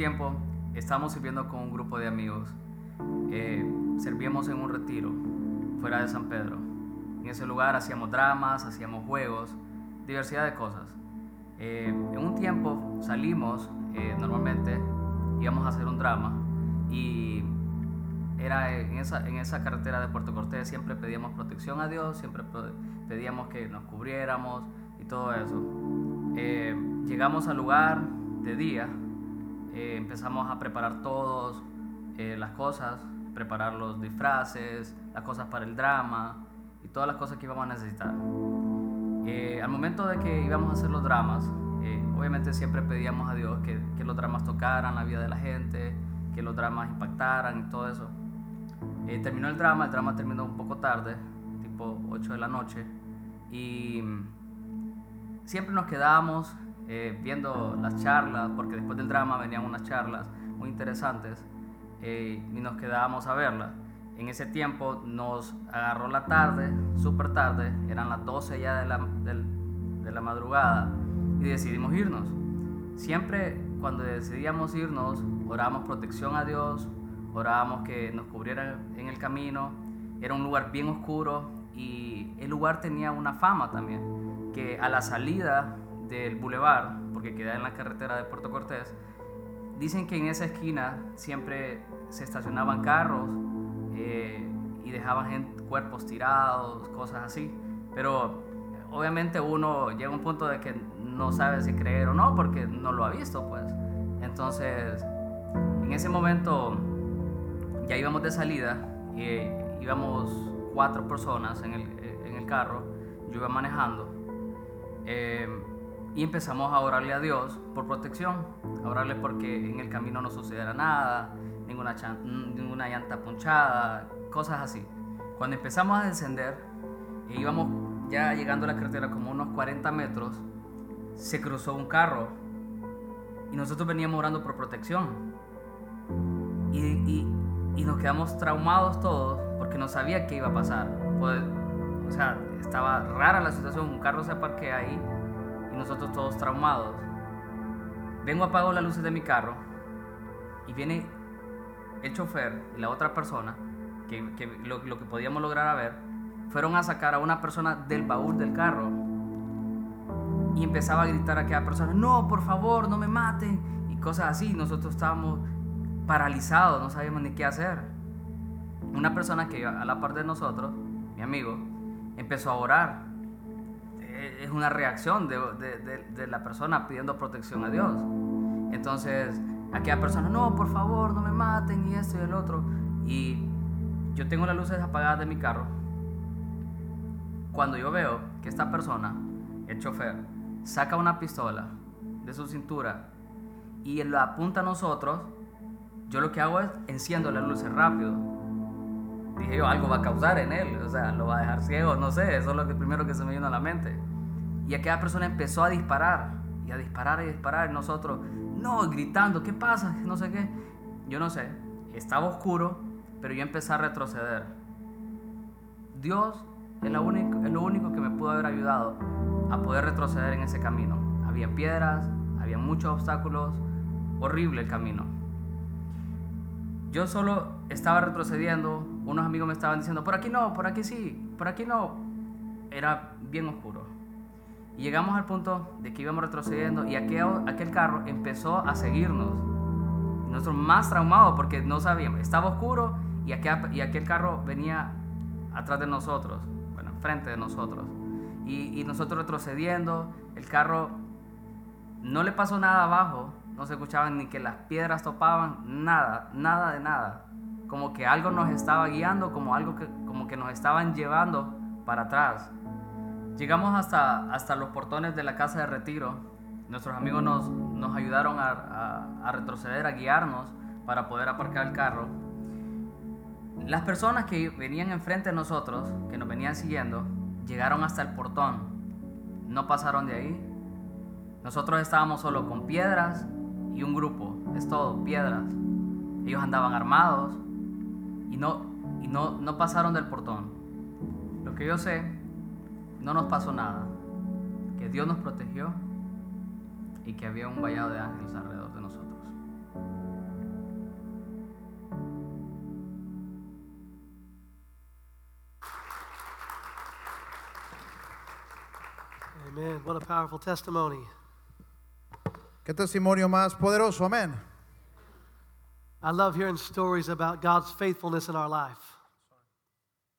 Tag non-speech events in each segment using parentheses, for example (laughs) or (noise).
tiempo estábamos sirviendo con un grupo de amigos. Eh, servíamos en un retiro fuera de San Pedro. En ese lugar hacíamos dramas, hacíamos juegos, diversidad de cosas. Eh, en un tiempo salimos, eh, normalmente íbamos a hacer un drama y era en esa, en esa carretera de Puerto Cortés siempre pedíamos protección a Dios, siempre pedíamos que nos cubriéramos y todo eso. Eh, llegamos al lugar de día, empezamos a preparar todos las cosas, preparar los disfraces, las cosas para el drama y todas las cosas que íbamos a necesitar. Eh, al momento de que íbamos a hacer los dramas, eh, obviamente siempre pedíamos a Dios que, que, los dramas tocaran la vida de la gente, que los dramas impactaran y todo eso. Eh, terminó el drama, el drama terminó un poco tarde, tipo 8 de la noche, y siempre nos quedábamos viendo las charlas, porque después del drama venían unas charlas muy interesantes, y nos quedábamos a verlas en ese tiempo nos agarró la tarde, súper tarde, eran las 12 ya de la, de, la madrugada y decidimos irnos. Siempre cuando decidíamos irnos, orábamos protección a Dios, orábamos que nos cubriera en el camino. Era un lugar bien oscuro y el lugar tenía una fama también, que a la salida del bulevar, porque queda en la carretera de Puerto Cortés, dicen que en esa esquina siempre se estacionaban carros eh, y dejaban cuerpos tirados, cosas así. Pero obviamente uno llega a un punto de que no sabe si creer o no porque no lo ha visto, pues. Entonces, en ese momento ya íbamos de salida y íbamos cuatro personas en el, en el carro, yo iba manejando. Eh, y empezamos a orarle a Dios por protección, a orarle porque en el camino no sucediera nada, ninguna, ninguna llanta punchada, cosas así. Cuando empezamos a descender, e íbamos ya llegando a la carretera como unos 40 metros, se cruzó un carro y nosotros veníamos orando por protección. Y, y, y nos quedamos traumados todos porque no sabía qué iba a pasar. Pues, o sea, estaba rara la situación, un carro se parquea ahí y nosotros todos traumados. Vengo, apago las luces de mi carro y viene el chofer y la otra persona, que, lo, que podíamos lograr a ver, fueron a sacar a una persona del baúl del carro y empezaba a gritar a aquella persona, no, por favor, no me maten y cosas así. Nosotros estábamos paralizados, no sabíamos ni qué hacer. Una persona que a la par de nosotros, mi amigo, empezó a orar. Es una reacción de, de, de la persona pidiendo protección a Dios. Entonces, aquella persona, no, por favor, no me maten y esto y el otro. Y yo tengo las luces apagadas de mi carro. Cuando yo veo que esta persona, el chofer, saca una pistola de su cintura y la apunta a nosotros, yo lo que hago es enciendo las luces rápido. Dije yo, algo va a causar en él, o sea, lo va a dejar ciego, no sé, eso es lo que primero que se me vino a la mente. Y aquella persona empezó a disparar, y a disparar y disparar, y nosotros, no, gritando, ¿qué pasa? No sé qué. Yo no sé, estaba oscuro, pero yo empecé a retroceder. Dios es, lo único, es lo único que me pudo haber ayudado a poder retroceder en ese camino. Había piedras, había muchos obstáculos, horrible el camino. Yo solo estaba retrocediendo, unos amigos me estaban diciendo, por aquí no, por aquí sí, por aquí no. Era bien oscuro. Llegamos al punto de que íbamos retrocediendo y aquel, aquel carro empezó a seguirnos. Nosotros más traumados porque no sabíamos, estaba oscuro y aquel, y aquel carro venía atrás de nosotros, bueno, enfrente de nosotros. Y, y nosotros retrocediendo, el carro no le pasó nada abajo, no se escuchaban ni que las piedras topaban, nada, nada de nada. Como que algo nos estaba guiando, como algo que, como que nos estaban llevando para atrás. Llegamos hasta, hasta los portones de la casa de retiro. Nuestros amigos nos, nos ayudaron a, retroceder, a guiarnos para poder aparcar el carro. Las personas que venían enfrente de nosotros, que nos venían siguiendo, llegaron hasta el portón. No pasaron de ahí. Nosotros estábamos solo con piedras y un grupo. Es todo, piedras. Ellos andaban armados y no, y no, no pasaron del portón. Lo que yo sé no nos pasó nada, que Dios nos protegió y que había un vallado de ángeles alrededor de nosotros. Amen. What a powerful testimony. Qué testimonio más poderoso. Amén. I love hearing stories about God's faithfulness in our life.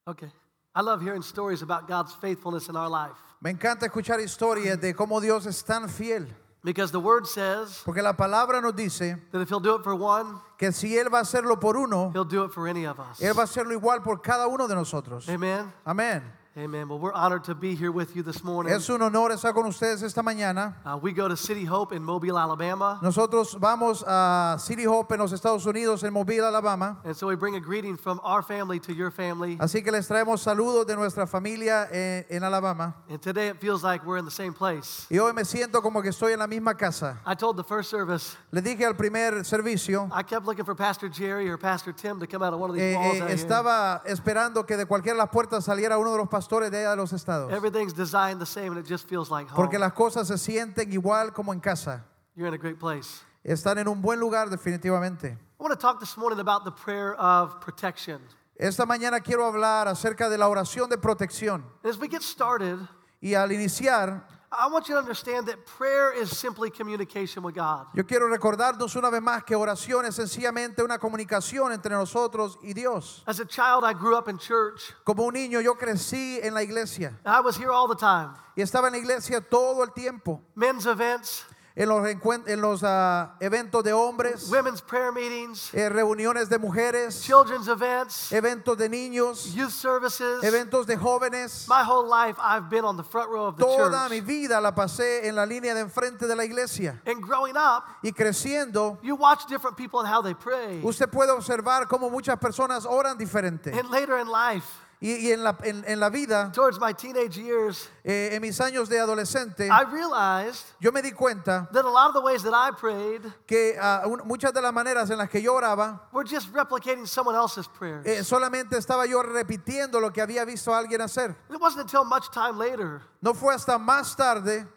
Okay. I love hearing stories about God's faithfulness in our life Me encanta escuchar historias de cómo Dios es tan fiel, because the word says porque la palabra nos dice that if He'll do it for one, que si Él va a hacerlo por uno, He'll do it for any of us. Él va a hacerlo igual por cada uno de nosotros. Amen. Amén. Amen. Well, we're honored to be here with you this morning. Es un honor estar con ustedes esta mañana. Uh, we go to City Hope in Mobile, Alabama. Nosotros vamos a City Hope en los Estados Unidos, en Mobile, Alabama. And so we bring a greeting from our family to your family. Así que les traemos saludos de nuestra familia en, en Alabama. And today it feels like we're in the same place. Y hoy me siento como que estoy en la misma casa. I told the first service, Le dije al primer servicio, I kept looking for Pastor Jerry or Pastor Tim to come out of one of these eh, walls eh, out here. estaba esperando que de cualquiera de las puertas saliera uno de los pastores de allá de los estados. Everything's designed the same and it just feels like home. Porque las cosas se sienten igual como en casa. You're in a great place. Están en un buen lugar definitivamente. I want to talk this morning about the prayer of protection. Esta mañana quiero hablar acerca de la oración de protección. As we get started, Y al iniciar, I want you to understand that prayer is simply communication with God. yo quiero recordarnos una vez más que oración es sencillamente una comunicación entre nosotros y Dios. As a child, I grew up in church. Como un niño yo crecí en la iglesia I was here all the time. y estaba en la iglesia todo el tiempo. Men's events, En los, en los ah, eventos de hombres, women's prayer meetings, eh, reuniones de mujeres, children's events, eventos de niños, youth services. eventos de jóvenes. My whole life, I've been on the front row of the Toda mi vida la pasé en la línea de enfrente de la iglesia. And growing up, Y creciendo, you watch different people and how they pray. usted puede observar cómo muchas personas oran diferente. And later in life, Y, y en, la, en, en la vida, towards my teenage years, eh, en mis años de adolescente, I realized yo me di cuenta that a lot of the ways that I prayed que ah, un- muchas de las maneras en las que yo oraba, were just replicating someone else's prayers. eh, solamente estaba yo repitiendo lo que había visto a alguien hacer. It wasn't until much time later No fue hasta más tarde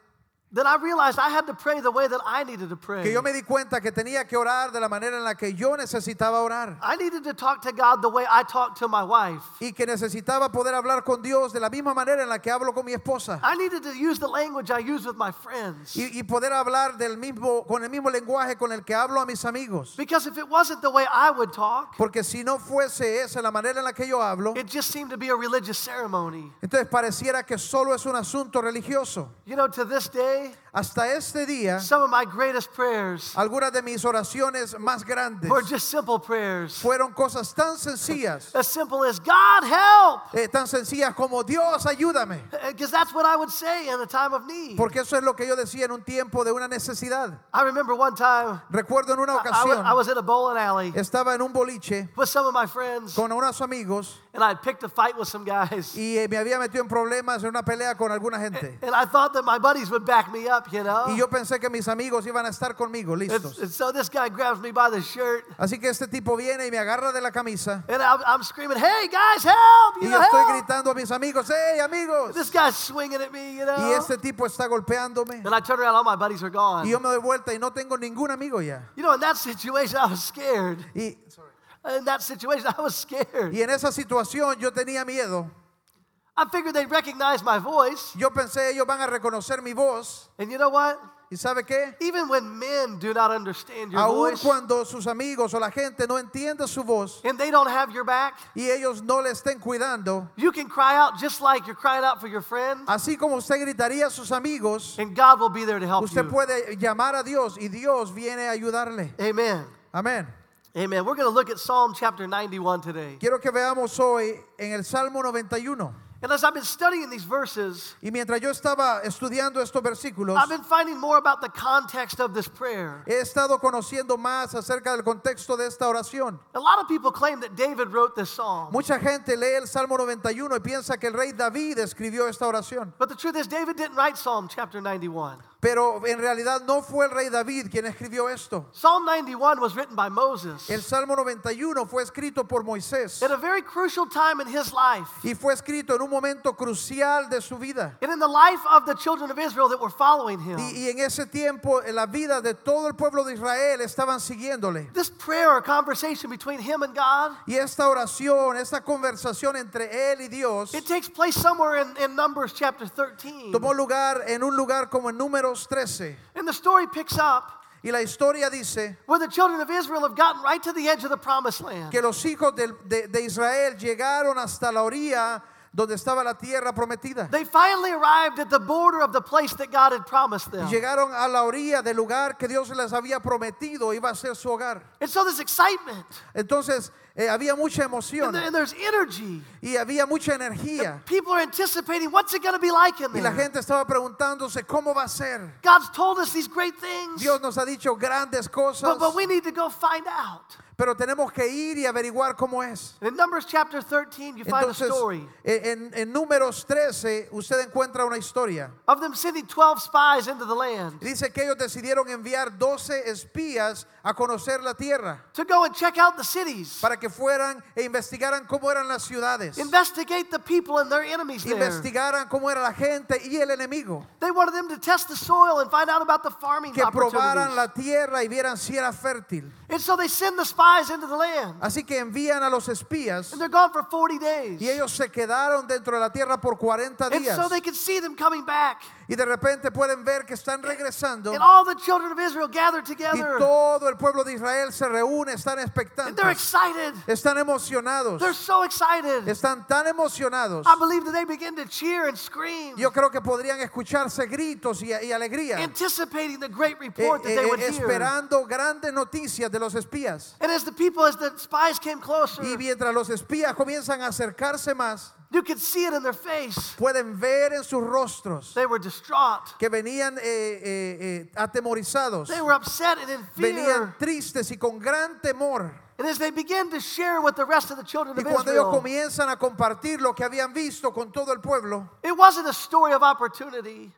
that I realized I had to pray the way that I needed to pray. que yo me di cuenta que tenía que orar de la manera en la que yo necesitaba orar. I needed to talk to God the way I talk to my wife. Y que necesitaba poder hablar con Dios de la misma manera en la que hablo con mi esposa. I needed to use the language I use with my friends. Y, y poder hablar del mismo, con el mismo lenguaje con el que hablo a mis amigos. Because if it wasn't the way I would talk, Porque si no fuese esa la manera en la que yo hablo, it just seemed to be a religious ceremony. entonces pareciera que solo es un asunto religioso. You know, to this day, hoy hasta este día, some of my greatest prayers algunas de mis oraciones más grandes were just simple prayers. fueron cosas tan sencillas, As simple as, God help! eh, tan sencillas como Dios ayúdame. Because that's what I would say in a time of need. Porque eso es lo que yo decía en un tiempo de una necesidad. I remember one time Recuerdo en una I ocasión, I was in a bowling alley estaba en un boliche with some of my friends, con unos amigos and I picked a fight with some guys. y eh, me había metido en problemas en una pelea con alguna gente. And I thought that my buddies would back me up, you know? Y yo pensé que mis amigos iban a estar conmigo, listos. and so this guy grabs me by the shirt, Así que este tipo viene y me agarra de la camisa and I'm, I'm screaming, "Hey guys, help! y yo estoy help!" gritando a mis amigos, ¡hey amigos! This guy's swinging at me, you know. Y este tipo está golpeándome. And I turn around, all my buddies are gone. Y yo me doy vuelta y no tengo ningún amigo ya. You know, in that situation, I was scared. Y, In that situation, I was scared. y en esa situación yo tenía miedo. I figured they'd recognize my voice. Yo pensé ellos van a reconocer mi voz. And you know what? ¿Y sabe qué? Even when men do not understand your Aun voice cuando sus amigos o la gente no entiende su voz and they don't have your back, y ellos no le estén cuidando, you can cry out just like you're crying out for your friend, así como usted gritaría a sus amigos, and God will be there to help usted you. puede llamar a Dios y Dios viene a ayudarle. Amen. Amén. Amen. We're going to look at Psalm chapter 91 today. Quiero que veamos hoy en el Salmo 91. And as I've been studying these verses, Y mientras yo estaba estudiando estos versículos, I've been finding more about the context of this prayer. he estado conociendo más acerca del contexto de esta oración. A lot of people claim that David wrote this psalm. Mucha gente lee el Salmo 91 y piensa que el rey David escribió esta oración. But the truth is, David didn't write Psalm chapter 91. Pero en realidad no fue el rey David quien escribió esto. Psalm 91 was written by Moses El Salmo 91 fue escrito por Moisés at a very crucial time in his life. y fue escrito en un momento crucial de su vida. And in the life of the children of Israel that were following him, Y, y en ese tiempo, en la vida de todo el pueblo de Israel estaban siguiéndole. this prayer or conversation between him and God, Y esta oración, esta conversación entre él y Dios, it takes place somewhere in, in Numbers chapter 13. tomó lugar en un lugar como en Números 13. And the story picks up Y la historia dice where the children of Israel have gotten right to the edge of the promised land. que los hijos del- de, de Israel llegaron hasta la orilla donde estaba la tierra prometida. They finally arrived at the border of the place that God had promised them. Llegaron a la orilla del lugar que Dios les había prometido iba a ser su hogar. And so there's excitement Entonces eh, había mucha and, emoción there- and there's energy. y había mucha energía. People are anticipating what's it going to be like in Y la gente estaba preguntándose cómo va a ser. God's told us these great things, Dios nos ha dicho grandes cosas, but, but we need to go find out. Pero tenemos que ir y averiguar cómo es. And in Numbers chapter 13, you find a story en, en números 13, usted encuentra una historia. of them sending 12 spies into the land Dice que ellos decidieron enviar 12 espías a conocer la tierra to go and check out the cities, para que fueran e investigaran cómo eran las ciudades, investigate the people and their enemies there. investigaran cómo era la gente y el enemigo, They wanted them to test the soil and find out about the farming que probaran opportunities. la tierra y vieran si era fértil. And so they send the spies into the land. Así que envían a los espías And they're gone for 40 days. y ellos se quedaron dentro de la tierra por 40 And días so they can see them coming back. y de repente pueden ver que están regresando And all the children of Israel gather y together. todo el pueblo de Israel se reúne, están And they're expectantes, excited. están emocionados, They're so excited. están tan emocionados. I believe that they begin to cheer and scream, Yo creo que podrían escucharse gritos y, y alegría, eh, anticipating the great eh, report that they eh, would hear. esperando grandes noticias de los espías. And as the people, as the spies came closer, Y mientras los espías comienzan a acercarse más, you could see it in their face. pueden ver en sus rostros They were distraught. que venían eh, eh, eh, atemorizados, They were upset and in venían fear. tristes y con gran temor. And as they began to share with the rest of the children Y of cuando ellos Israel, comienzan a compartir lo que habían visto con todo el pueblo, it wasn't a story of opportunity.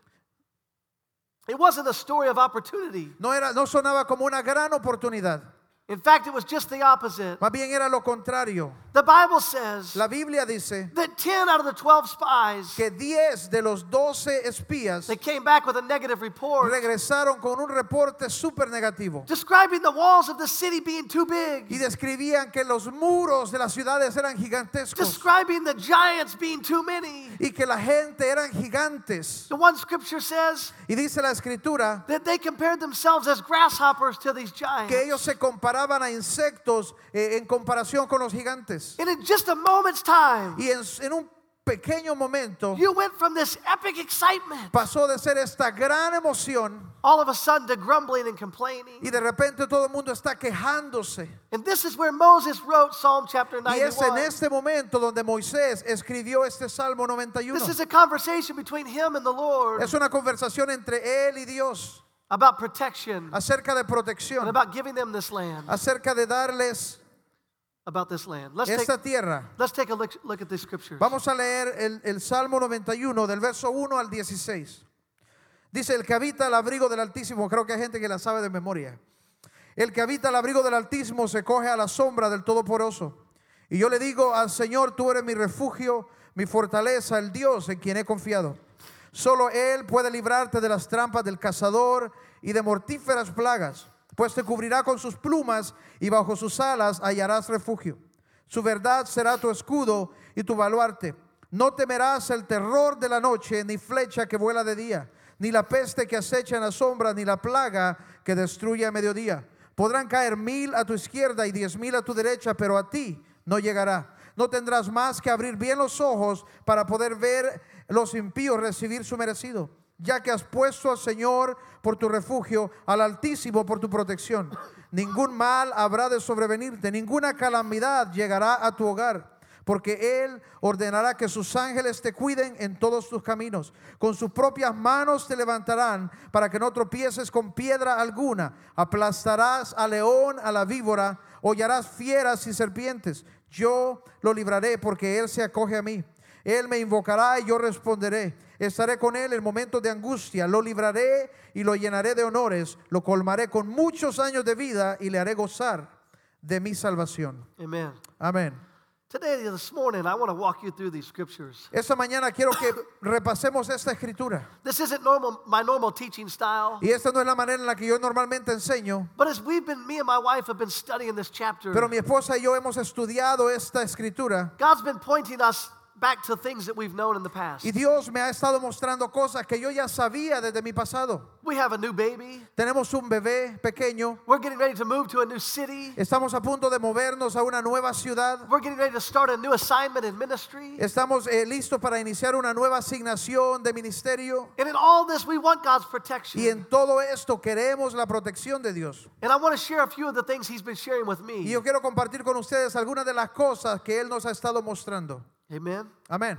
It wasn't a story of opportunity. no, era, no sonaba como una gran oportunidad, In fact, it was just the opposite. más bien era lo contrario. The Bible says La Biblia dice that 10 out of the 12 spies que 10 de los 12 espías they came back with a negative report regresaron con un reporte súper negativo describing the walls of the city being too big, y describían que los muros de las ciudades eran gigantescos describing the giants being too many. y que la gente eran gigantes. The one scripture says Y dice la escritura that they compared themselves as grasshoppers to these giants. que ellos se comparaban a insectos eh, en comparación con los gigantes. And in just a moment's time, Y en, en un pequeño momento you went from this epic excitement pasó de ser esta gran emoción all of a sudden to grumbling and complaining. y de repente todo el mundo está quejándose. And this is where Moses wrote Psalm chapter Y es en 91. este momento donde Moisés escribió este Salmo 91. This is a conversation between him and the Lord Es una conversación entre él y Dios about protection acerca de and protección, about giving them this land. acerca de darles About this land. Let's take, esta tierra. let's take a look, look at the scriptures. Vamos a leer el, el Salmo 91 del verso 1 al 16. Dice, el que habita al abrigo del Altísimo, creo que hay gente que la sabe de memoria. El que habita al abrigo del Altísimo se coge a la sombra del Todopoderoso. Y yo le digo al Señor, tú eres mi refugio, mi fortaleza, el Dios en quien he confiado. Solo Él puede librarte de las trampas del cazador y de mortíferas plagas, pues te cubrirá con sus plumas y bajo sus alas hallarás refugio. Su verdad será tu escudo y tu baluarte. No temerás el terror de la noche, ni flecha que vuela de día, ni la peste que acecha en la sombra, ni la plaga que destruye a mediodía. Podrán caer mil a tu izquierda y diez mil a tu derecha, pero a ti no llegará. No tendrás más que abrir bien los ojos para poder ver los impíos recibir su merecido, ya que has puesto al Señor por tu refugio, al Altísimo por tu protección. Ningún mal habrá de sobrevenirte, ninguna calamidad llegará a tu hogar porque Él ordenará que sus ángeles te cuiden en todos tus caminos. Con sus propias manos te levantarán para que no tropieces con piedra alguna. Aplastarás al león, a la víbora, hollarás fieras y serpientes. Yo lo libraré porque Él se acoge a mí. Él me invocará y yo responderé. Estaré con Él en momentos de angustia. Lo libraré y lo llenaré de honores. Lo colmaré con muchos años de vida y le haré gozar de mi salvación. Amen. Amén. Today, this morning, I want to walk you through these scriptures. Esta mañana quiero que repasemos esta escritura. This isn't normal, my normal teaching style, Y esta no es la manera en la que yo normalmente enseño, but as we've been, me and my wife have been studying this chapter, pero mi esposa y yo hemos estudiado esta escritura God's been pointing us back to things that we've known in the past. y Dios me ha estado mostrando cosas que yo ya sabía desde mi pasado. We have a new baby. Tenemos un bebé pequeño, We're getting ready to move to a new city. estamos a punto de movernos a una nueva ciudad, We're getting ready to start a new assignment in ministry. estamos eh, listos para iniciar una nueva asignación de ministerio And in all this, we want God's y protection. en todo esto queremos la protección de Dios. And I want to share a few of the things He's been sharing with Y me. yo quiero compartir con ustedes algunas de las cosas que Él nos ha estado mostrando. Amen. Amén.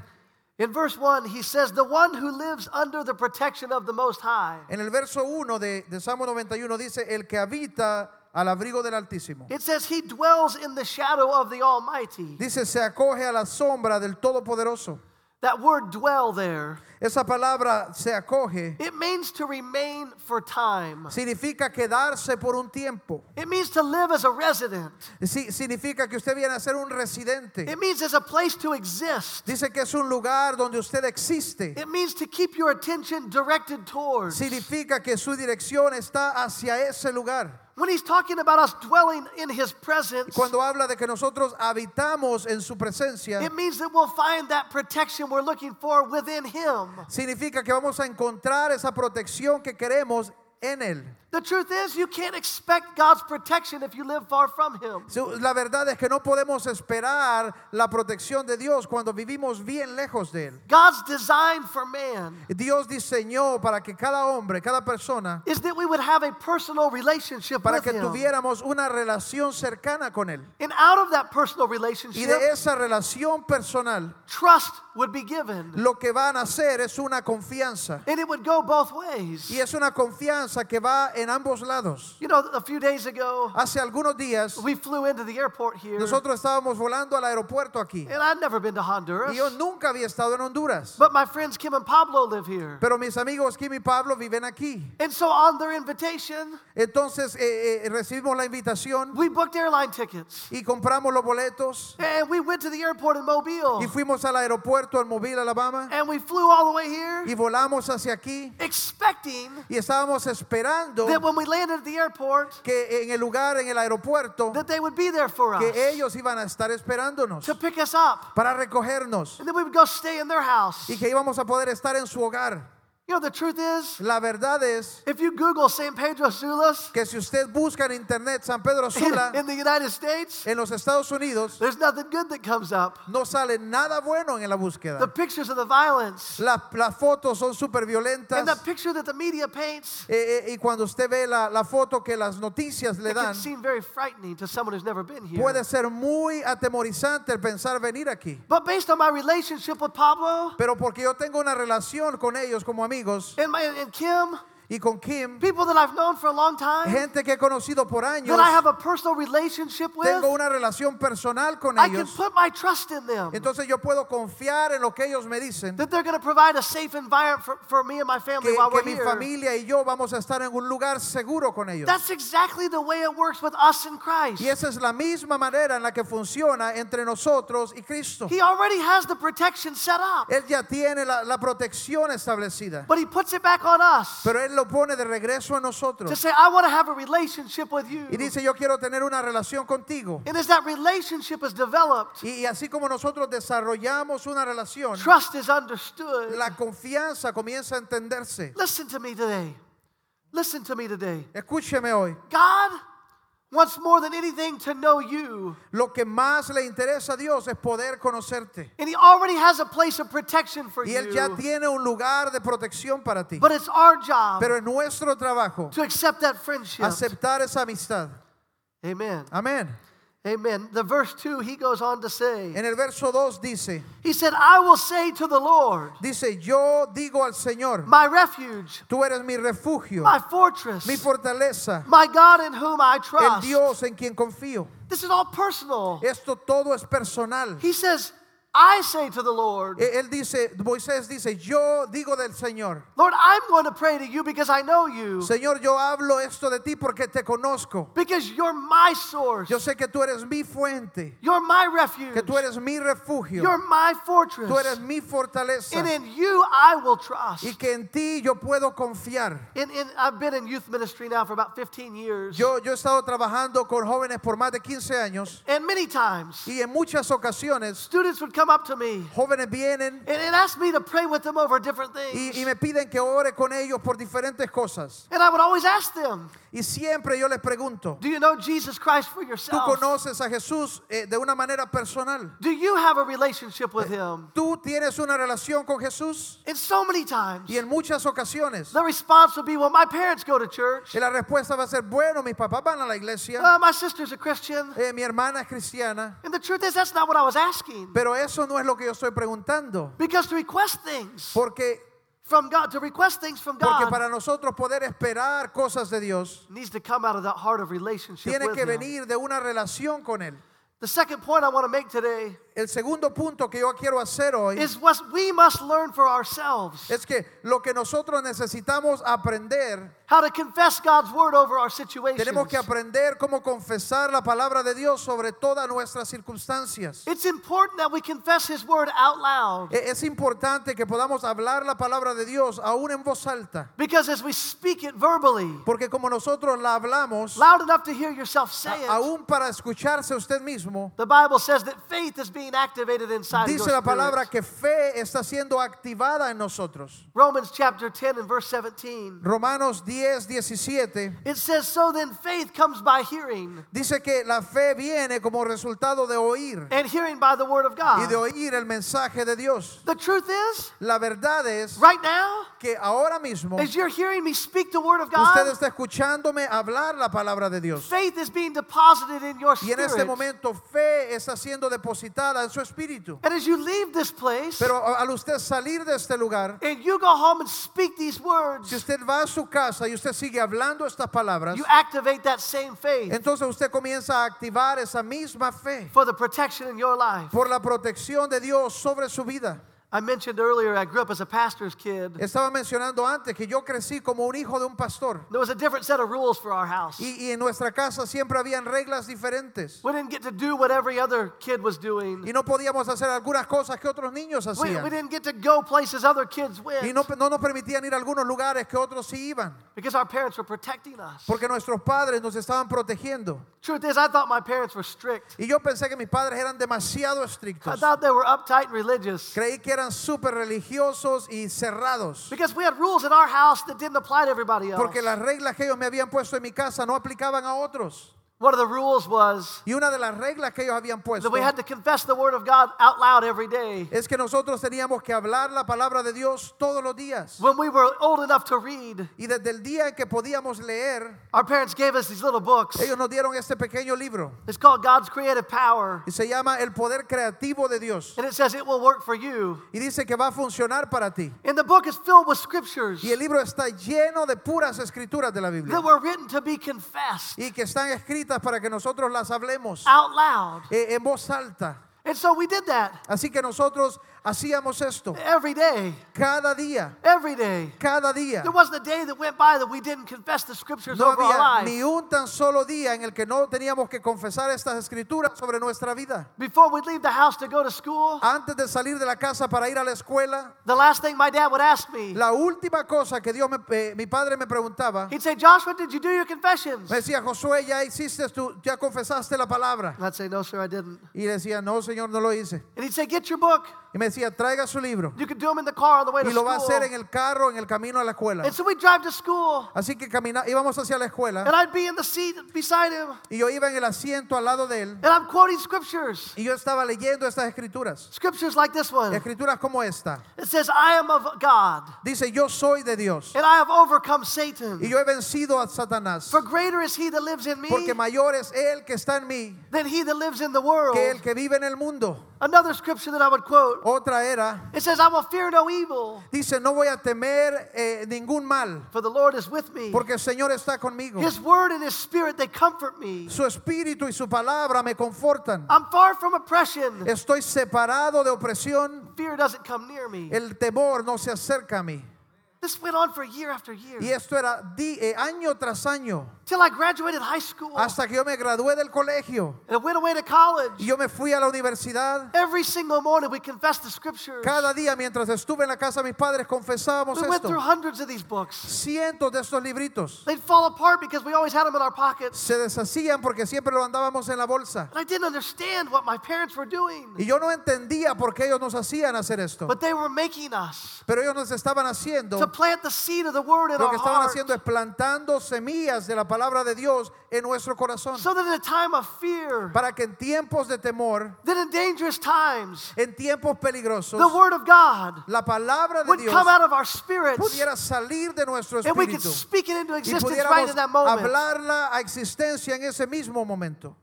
In verse 1, he says, The one who lives under the protection of the Most High. En el verso 1 de, de Salmo 91 dice, el que habita al abrigo del Altísimo. It says, He dwells in the shadow of the Almighty. Dice, se acoge a la sombra del Todopoderoso. That word dwell there, Esa palabra se acoge it means to remain for time. significa quedarse por un tiempo. It means to live as a resident. Sí, significa que usted viene a ser un residente. It means as a place to exist. Dice que es un lugar donde usted existe. It means to keep your attention directed towards. Significa que su dirección está hacia ese lugar. When he's talking about us dwelling in his presence, Cuando habla de que nosotros habitamos en su presencia, it means that we'll find that protection we're looking for within him. significa que vamos a encontrar esa protección que queremos en Él. The truth is, you can't expect God's protection if you live far from him. La verdad es que no podemos esperar la protección de Dios cuando vivimos bien lejos de Él. God's design for man Dios diseñó para que cada hombre, cada persona, is that we would have a personal relationship para with que him. tuviéramos una relación cercana con Él. And out of that personal Y relationship, de esa relación personal, trust would be given. lo que van a hacer es una confianza. And it would go both ways. Y es una confianza que va en ambos lados. You know, a few days ago, Hace algunos días, we flew into the airport here. nosotros estábamos volando al aeropuerto aquí. And I'd never been to Honduras. Y yo nunca había estado en Honduras. But my friends Kim and Pablo live here. Pero mis amigos Kim y Pablo viven aquí. And so on their invitation, Entonces eh, eh, recibimos la invitación we booked airline tickets. y compramos los boletos And we went to the airport in Mobile. y fuimos al aeropuerto en Mobile, Alabama And we flew all the way here, y volamos hacia aquí expecting y estábamos esperando that when we landed at the airport, que en el lugar, en el aeropuerto, that they would be there for us que ellos iban a estar esperándonos to pick us up. para recogernos And then we would go stay in their house. y que íbamos a poder estar en su hogar. You know, the truth is, La verdad es if you Google San Pedro Sulas que si usted busca en internet San Pedro Sula (laughs) in the United States, en los Estados Unidos, there's nothing good that comes up. no sale nada bueno en la The búsqueda. pictures of the violence La- Las fotos son súper and violentas. the picture that the media paints, Eh, eh, y cuando usted ve la, la foto que las noticias le dan, seem very frightening to someone who's never been here. puede ser muy atemorizante el pensar venir aquí. But based on my relationship with Pablo Pero porque yo tengo una relación con ellos como amigos. And, my, and Kim, y con Kim, people that I've known for a long time, gente que he conocido por años, that I have a personal relationship with, tengo una relación personal con I can ellos. put my trust in them. Entonces yo puedo confiar en lo que ellos me dicen, That they're going to provide a safe environment for, for me and my family que, while que we're mi here. familia y yo vamos a estar en un lugar seguro con ellos. That's exactly the way it works with us in Christ. Y esa es la misma manera en la que funciona entre nosotros y Cristo. He already has the protection set up, Él ya tiene la, la protección establecida, but He puts it back on us pero Él lo pone de regreso a to nosotros. say, I want to have a relationship with you. Y dice, yo quiero tener una relación contigo. And as that relationship is developed, Y, y así como nosotros desarrollamos una relación, trust is understood. la confianza comienza a entenderse. Listen to me today. Listen to me today. Escúcheme hoy. God wants more than anything to know you. Lo que más le interesa a Dios es poder conocerte. And He already has a place of protection for Y Él ya tiene un lugar de protección para ti. But it's our job Pero es nuestro trabajo to accept that friendship. aceptar esa amistad. Amen. Amén. Amen. The verse 2, he goes on to say, En el verso 2 dice, He said, I will say to the Lord, dice, yo digo al Señor, my refuge, tú eres mi refugio, my fortress, mi fortaleza, my God in whom I trust. el. Dios en quien confío. This is all personal. Esto todo es personal. He says, I say to the Lord, Él dice, Moisés dice, yo digo del Señor. Lord, I'm going to pray to you because I know you, Señor, yo hablo esto de ti porque te conozco. because you're my source, Yo sé que tú eres mi fuente, you're my refuge, que tú eres mi refugio, you're my fortress, tú eres mi fortaleza and in you I will trust. y que en ti yo puedo confiar. In, in, I've been in youth ministry now for about 15 years, Yo, yo he estado trabajando con jóvenes por más de 15 años and many times y en muchas ocasiones students would come up to me jóvenes vienen and, and ask me to pray with them over different things. y me piden que ore con ellos por diferentes cosas. And I would always ask them, Y siempre yo les pregunto, Do you know Jesus Christ for ¿tú yourself? conoces a Jesús eh, de una manera personal? Do you have a relationship with Him? ¿Tú tienes una relación con Jesús? And so many times, Y en muchas ocasiones the response would be, Well, my parents go to church. y la respuesta va a ser, bueno, mis papás van a la iglesia, Uh, my sister's a Christian. eh, mi hermana es cristiana, And the truth is, that's not what I was asking. pero eso no es lo que yo estoy preguntando. Because to request things Porque, from God, to request things from porque God, para nosotros poder esperar cosas de Dios, needs to come out of that heart of relationship tiene que Him. venir de una relación con Él. The second point I want to make today El segundo punto que yo quiero hacer hoy is what we must learn for ourselves es que lo que nosotros necesitamos aprender, how to confess God's word over our situations. tenemos que aprender cómo confesar la palabra de Dios sobre todas nuestras circunstancias. It's important that we confess His word out loud E- Es importante que podamos hablar la palabra de Dios aún en voz alta, because as we speak it verbally, porque como nosotros la hablamos, loud enough to hear yourself say it, aún para escucharse usted mismo, the Bible says that faith is being activated inside of dice your la palabra spirit. que fe está siendo activada en nosotros. Romans chapter 10 and verse 17. Romanos 10, 17 It says, So then faith comes by hearing, dice que la fe viene como resultado de oír and hearing by the word of y de God. oír el mensaje de Dios. The truth is, La verdad es right now, que ahora mismo as you're hearing me speak the word of usted God, está escuchándome hablar la palabra de Dios. faith is being deposited in your Y en este spirit. momento fe está siendo depositada en su espíritu. And as you leave this place, Pero al usted salir de este lugar, and you go home and speak these words, si usted va a su casa y usted sigue hablando estas palabras, you activate that same faith entonces usted comienza a activar esa misma fe for the protection in your life. por la protección de Dios sobre su vida. I mentioned earlier I grew up as a pastor's kid. Estaba mencionando antes que yo crecí como un hijo de un pastor. There was a different set of rules for our house. Y, y en nuestra casa siempre habían reglas diferentes. We didn't get to do what every other kid was doing. Y no podíamos hacer algunas cosas que otros niños We, we hacían. didn't get to go places other kids went Y no, no nos permitían ir a algunos lugares que otros sí iban. because our parents were protecting us. Porque nuestros padres nos estaban protegiendo. Truth is, I thought my parents were strict. Y yo pensé que mis padres eran demasiado I estrictos. thought they were uptight and religious Creí que eran súper religiosos y cerrados. because we had rules in our house that didn't apply to everybody else. Porque las reglas que ellos me habían puesto en mi casa no aplicaban a otros. One of the rules was Y una de las reglas que ellos habían puesto that we had to confess the word of God out loud every day. es que nosotros teníamos que hablar la palabra de Dios todos los días. When we were old enough to read, Y desde el día en que podíamos leer, our parents gave us these little books. ellos nos dieron este pequeño libro. It's called God's Creative Power. Y se llama El Poder Creativo de Dios. And it says it will work for you. Y dice que va a funcionar para ti. And the book is filled with scriptures Y el libro está lleno de puras escrituras de la Biblia. that were written to be confessed Y que están escritas para que nosotros las hablemos out loud. eh, en voz alta. And so we did that Así que nosotros hacíamos esto every day. cada día, Every day. cada día. There wasn't a day that went by that we didn't confess the scriptures No over our había ni un tan solo día en el que no teníamos que confesar estas escrituras sobre nuestra vida. Before we'd leave the house to go to school, Antes de salir de la casa para ir a la escuela, the last thing my dad would ask me, la última cosa que Dios me, eh, mi padre me preguntaba, he'd say, Joshua, did you do your confessions? me decía, Josué, ya hiciste tú, ya confesaste la palabra. I'd say, no, sir, I didn't. Y decía, no, Señor, no lo hice. And he'd say, get your book. Y me decía, traiga su libro. You can do them in the car on the way to Y lo va a hacer en school. el carro, en el camino a la escuela. And so we'd drive to school, Así que camina, íbamos hacia la and escuela I'd be in the seat beside him, y yo iba en el asiento al lado de él and I'm quoting scriptures. y yo estaba leyendo estas escrituras. Scriptures like this one. Escrituras como esta. It says, I am of God, Dice, yo soy de Dios and I have overcome y Satan. yo he vencido a Satanás. For greater is he that lives in me Porque mayor es Él que está en mí than he that lives in the world. que el que vive en el mundo. Another scripture that I would quote Otra era, It says, I will fear no evil, dice, no voy a temer eh, ningún mal, for the Lord is with me. porque el Señor está conmigo. His word and his spirit, they comfort me. Su espíritu y su palabra me confortan. I'm far from oppression. Estoy separado de opresión. Fear doesn't come near me. El temor no se acerca a mí. This went on for year after year. Y esto era di- eh, año tras año, Till I graduated high school. hasta que yo me gradué del colegio. And I went away to college. Y yo me fui a la universidad. Every single morning we confessed the scriptures. Cada día mientras estuve en la casa de mis padres confesábamos We went esto. through hundreds of these books. Cientos de estos libritos They'd fall apart because we always had them in our pockets. se deshacían porque siempre lo andábamos en la bolsa. And I didn't understand what my parents were doing. Y yo no entendía por qué ellos nos hacían hacer esto. But they were making us Pero ellos nos estaban haciendo, to plant the seed of the word in lo our que estaban heart. haciendo es plantando semillas de la palabra de Dios en nuestro corazón. So that in a time of fear, Para que en tiempos de temor, that in dangerous times, en tiempos peligrosos, the word of God la palabra de would Dios come out of our spirits pudiera salir de nuestro and we could espíritu speak it into y existence right pudiéramos in that moment. hablarla a existencia en ese mismo momento.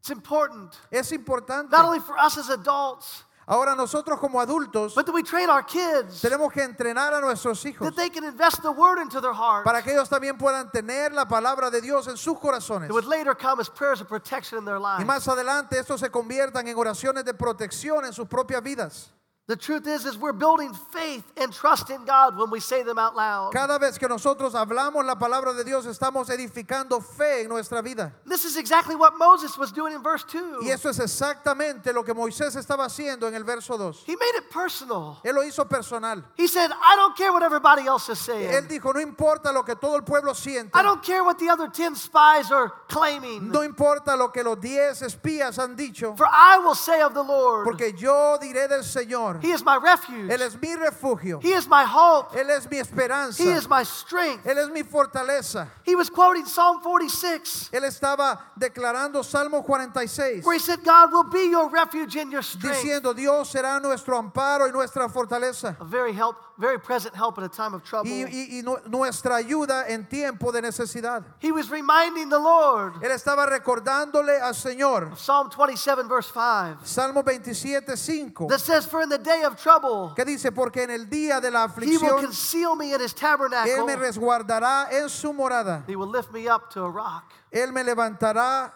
It's important, Es importante. not only for us as adults, Ahora nosotros como adultos but that we train our kids tenemos que entrenar a nuestros hijos that they can invest the word into their heart. para que ellos también puedan tener la palabra de Dios en sus corazones. It would later come as prayers of protection in their Y lives. más adelante estos se conviertan en oraciones de protección en sus propias vidas. The truth is, is we're building faith and trust in God when we say them out loud. Cada vez que nosotros hablamos la palabra de Dios estamos edificando fe en nuestra vida. This is exactly what Moses was doing in verse 2. Y eso es exactamente lo que Moisés estaba haciendo en el verso 2. He made it personal. Él lo hizo personal. He said, I don't care what everybody else is saying. Él dijo, no importa lo que todo el pueblo siente. I don't care what the other 10 spies are claiming. No importa lo que los 10 espías han dicho. For I will say of the Lord, Porque yo diré del Señor. He is my refuge. Él es mi refugio. He is my hope. Él es mi esperanza. He is my strength. Él es mi fortaleza. He was quoting Psalm 46, Él estaba declarando Salmo 46, where he said, God will be your refuge and your strength. diciendo, Dios será nuestro amparo y nuestra fortaleza. A very help, very present help at a time of trouble. Y, y- y nu- nuestra ayuda en tiempo de necesidad. He was reminding the Lord. Él estaba recordándole al Señor. Psalm 27, verse 5, Salmo 27, 5. that says, For in the day of trouble, Que dice, porque en el día de la aflicción. he will conceal me in his tabernacle. Él me resguardará en su morada. He will lift me up to a rock. Él me levantará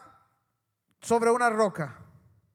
sobre una roca.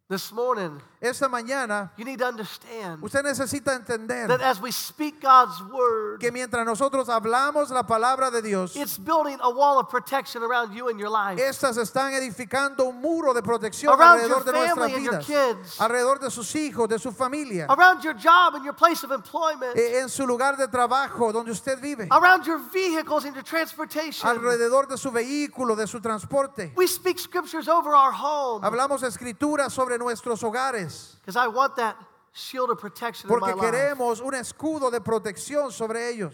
This morning, Esta mañana, you need to understand usted necesita entender that as we speak God's word, que mientras nosotros hablamos la palabra de Dios, it's building a wall of protection around you and your life. estas están edificando un muro de protección Around alrededor your de nuestras family and your vidas, kids. alrededor de sus hijos, de su familia, Around your job and your place of employment. eh, en su lugar de trabajo donde usted vive, Around your vehicles and your transportation. alrededor de su vehículo, de su transporte. We speak scriptures over our home Hablamos escrituras sobre nuestros hogares because I want that shield of protection in my porque life. queremos un escudo de protección sobre ellos.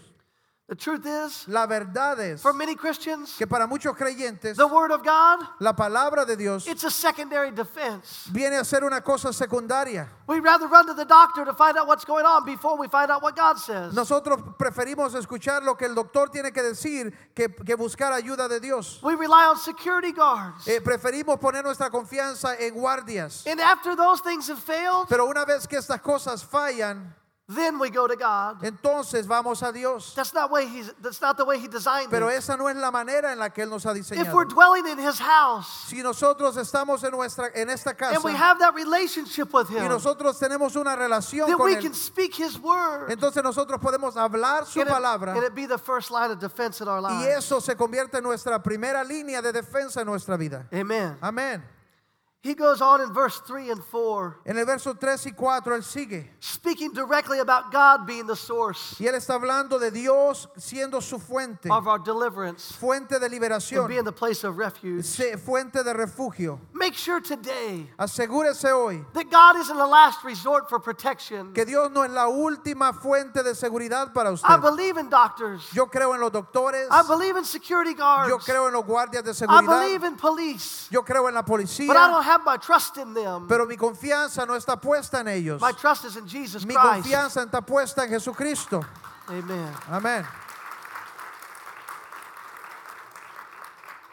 The truth is, La verdad es for many Christians, que para muchos creyentes the word of God, la palabra de Dios it's a secondary defense. viene a ser una cosa secundaria. We'd rather run to the doctor to find out what's going on before we find out what God says. Nosotros preferimos escuchar lo que el doctor tiene que decir que, que buscar ayuda de Dios. We rely on security guards. Eh, preferimos poner nuestra confianza en guardias. And after those things have failed, Pero una vez que estas cosas fallan, then we go to God. entonces vamos a Dios. That's not way he's that's not the way he designed Pero it. esa no es la manera en la que Él nos ha If we're diseñado. dwelling in his house Si nosotros estamos en, nuestra, en esta casa and we have that relationship with y him, nosotros tenemos una relación then con we Él, can speak his word. entonces nosotros podemos hablar su And it, palabra and it be the first line of defense in our y lives. eso se convierte en nuestra primera línea de defensa en nuestra vida. Amen. Amén. He goes on in verse 3 and 4, En el verso 3 y 4 él sigue. speaking directly about God being the source Y él está hablando de Dios siendo su fuente, of our deliverance fuente de and liberación, being the place of refuge. fuente de refugio. Make sure today Asegúrese hoy that God isn't a last resort for protection. que Dios no es la última fuente de seguridad para I usted. believe in doctors. Yo creo en los doctores, I believe in security guards. yo creo en los guardias de I believe seguridad, in police. yo creo en la But I policía, don't have my trust in them. pero mi confianza no está puesta en ellos. My trust is in Jesus Mi Christ. confianza está puesta en Jesucristo. Amen. Amén.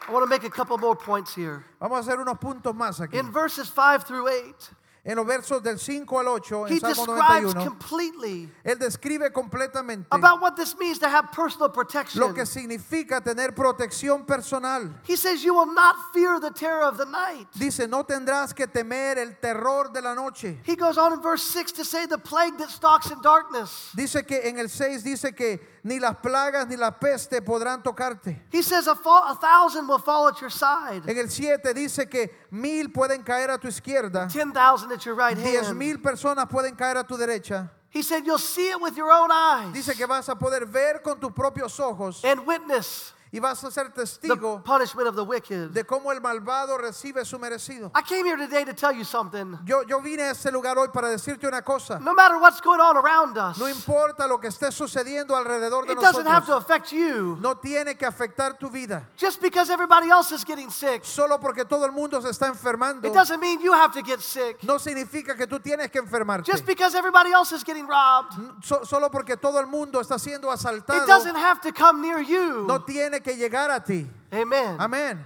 I want to make a couple more points here. Vamos a hacer unos puntos más aquí. In verses 5 through 8, En los versos del 5 al 8, en he Salmo describes 91, completely él describe completamente about what this means to have personal protection. lo que significa tener protección personal. He says, You will not fear the terror of the night. Dice, no tendrás que temer el terror de la noche. He goes on in verse 6 to say, The plague that stalks in darkness. Dice que en el 6 dice que ni las plagas ni la peste podrán tocarte. He says, A, fall, a thousand will fall at your side, En el 7 dice que mil pueden caer a tu izquierda, 10,000 at your right diez hand. mil personas pueden caer a tu derecha. He said, You'll see it with your own eyes Dice que vas a poder ver con tus propios ojos and witness y vas a ser the testigo punishment of the wicked. de cómo el malvado recibe su merecido. I came here today to tell you something. Yo, yo vine a este lugar hoy para decirte una cosa. No matter what's going on around us, No importa lo que esté sucediendo alrededor de it doesn't have to nosotros. affect you. No tiene que afectar tu vida. Just because everybody else is getting sick, Solo porque todo el mundo se está enfermando, it doesn't mean you have to get sick. no significa que tú tienes que enfermarte. Just because everybody else is getting robbed, So- solo porque todo el mundo está siendo it asaltado, doesn't have to come near you. no tiene que llegar a ti. Amen. Amén.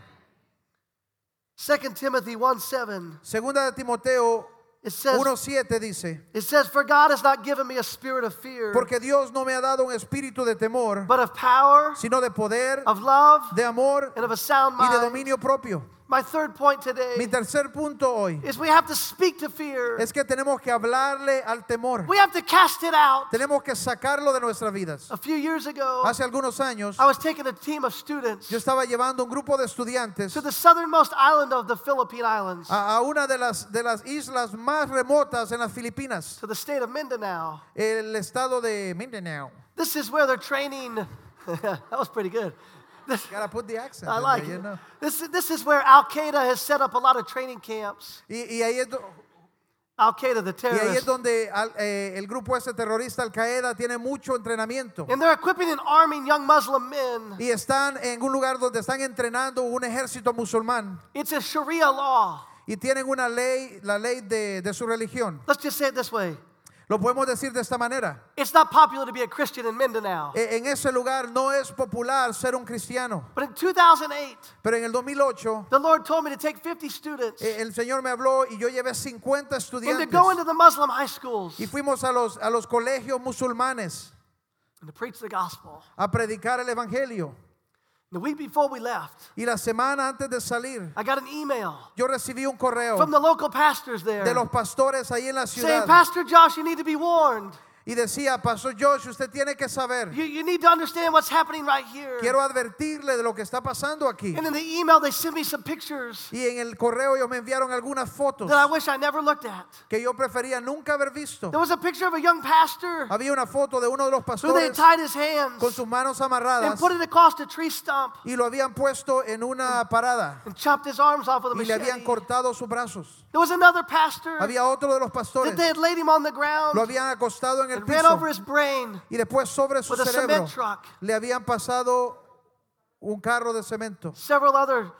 2 Timothy 1 7. Segunda de Timoteo It says, 1.7 dice, it says, For God has not given me a spirit of fear, porque Dios no me ha dado un espíritu de temor, but of power, sino de poder, of love, de amor and of a sound mind. y de dominio propio. My third point Mi today tercer punto hoy is we have to speak to fear. es que tenemos que hablarle al temor. We have to cast it out. Tenemos que sacarlo de nuestras vidas. A few years ago, Hace algunos años I was taking a team of students yo estaba llevando un grupo de estudiantes to the southernmost island of the Philippine Islands, a, a una de las, de las islas más remotas en las Filipinas, to the state of Mindanao. el estado de Mindanao. This is where they're training. (laughs) that was pretty good. (laughs) This, Gotta put the accent I like there, you it. know. This, is- this is where Al Qaeda has set up a lot of training camps. Y, y ahí es, do- Al Qaeda, the y ahí es terrorists. donde al- eh, el grupo ese terrorista Al Qaeda tiene mucho entrenamiento. And they're equipping and arming young Muslim men. Y están en un lugar donde están entrenando un ejército musulmán. It's a Sharia law. Y tienen una ley, la ley de, de su religión. Let's just say it this way Lo podemos decir de esta manera. it's not popular to be a Christian in Mindanao. E- En ese lugar no es popular ser un cristiano. But in 2008, Pero en el 2008 the Lord told me to take 50 students eh, el Señor me habló y yo llevé 50 and to estudiantes. go into the Muslim high schools Y fuimos a los, a los colegios musulmanes and to preach the gospel. a predicar el Evangelio. The week before we left, Y la semana antes de salir, I got an email yo recibí un correo from the local pastors there de los pastores ahí en la saying, ciudad. Pastor Josh, you need to be warned. Y decía, Pastor Josh, usted tiene que saber, You, you need to understand what's happening right here. quiero advertirle de lo que está pasando aquí. And in the email, they sent me some pictures Y en el correo ellos me enviaron algunas fotos that I wish I never looked at. que yo prefería nunca haber visto. There was a picture of a young pastor Había una foto de uno de los who they pastores tied his hands con sus manos and amarradas put it across a tree stump y lo habían puesto en una parada and chopped his arms off with a y le habían cortado sus brazos. There was another pastor Había otro de los that pastores, they had laid him on the ground lo habían acostado en el ran piso over his brain y después sobre su cerebro cement truck. le habían pasado un carro de cemento. Several other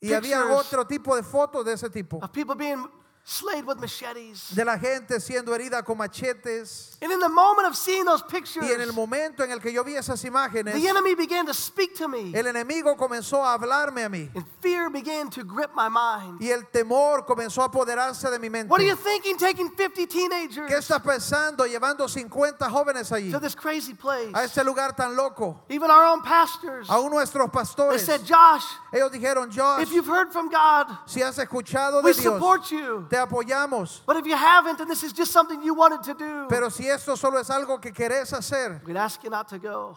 Y había otro tipo de fotos de ese tipo, of people being slayed with machetes. de la gente siendo herida con machetes. And in the moment of seeing those pictures, Y en el momento en el que yo vi esas imágenes, the enemy began to speak to me, el enemigo comenzó a hablarme a mí and fear began to grip my mind. y el temor comenzó a apoderarse de mi mente. What are you thinking taking 50 ¿Qué teenagers estás pensando llevando 50 jóvenes allí to this crazy place? a este lugar tan loco? Even our own pastors, Aún nuestros they pastores, said, Josh, ellos dijeron, Josh, if you've heard from God, si has escuchado we de Dios, support you. te apoyamos. But if you haven't, and this is just something you wanted to do, Pero si esto solo es algo que querés hacer, we'd ask you not to go.